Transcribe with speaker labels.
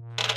Speaker 1: you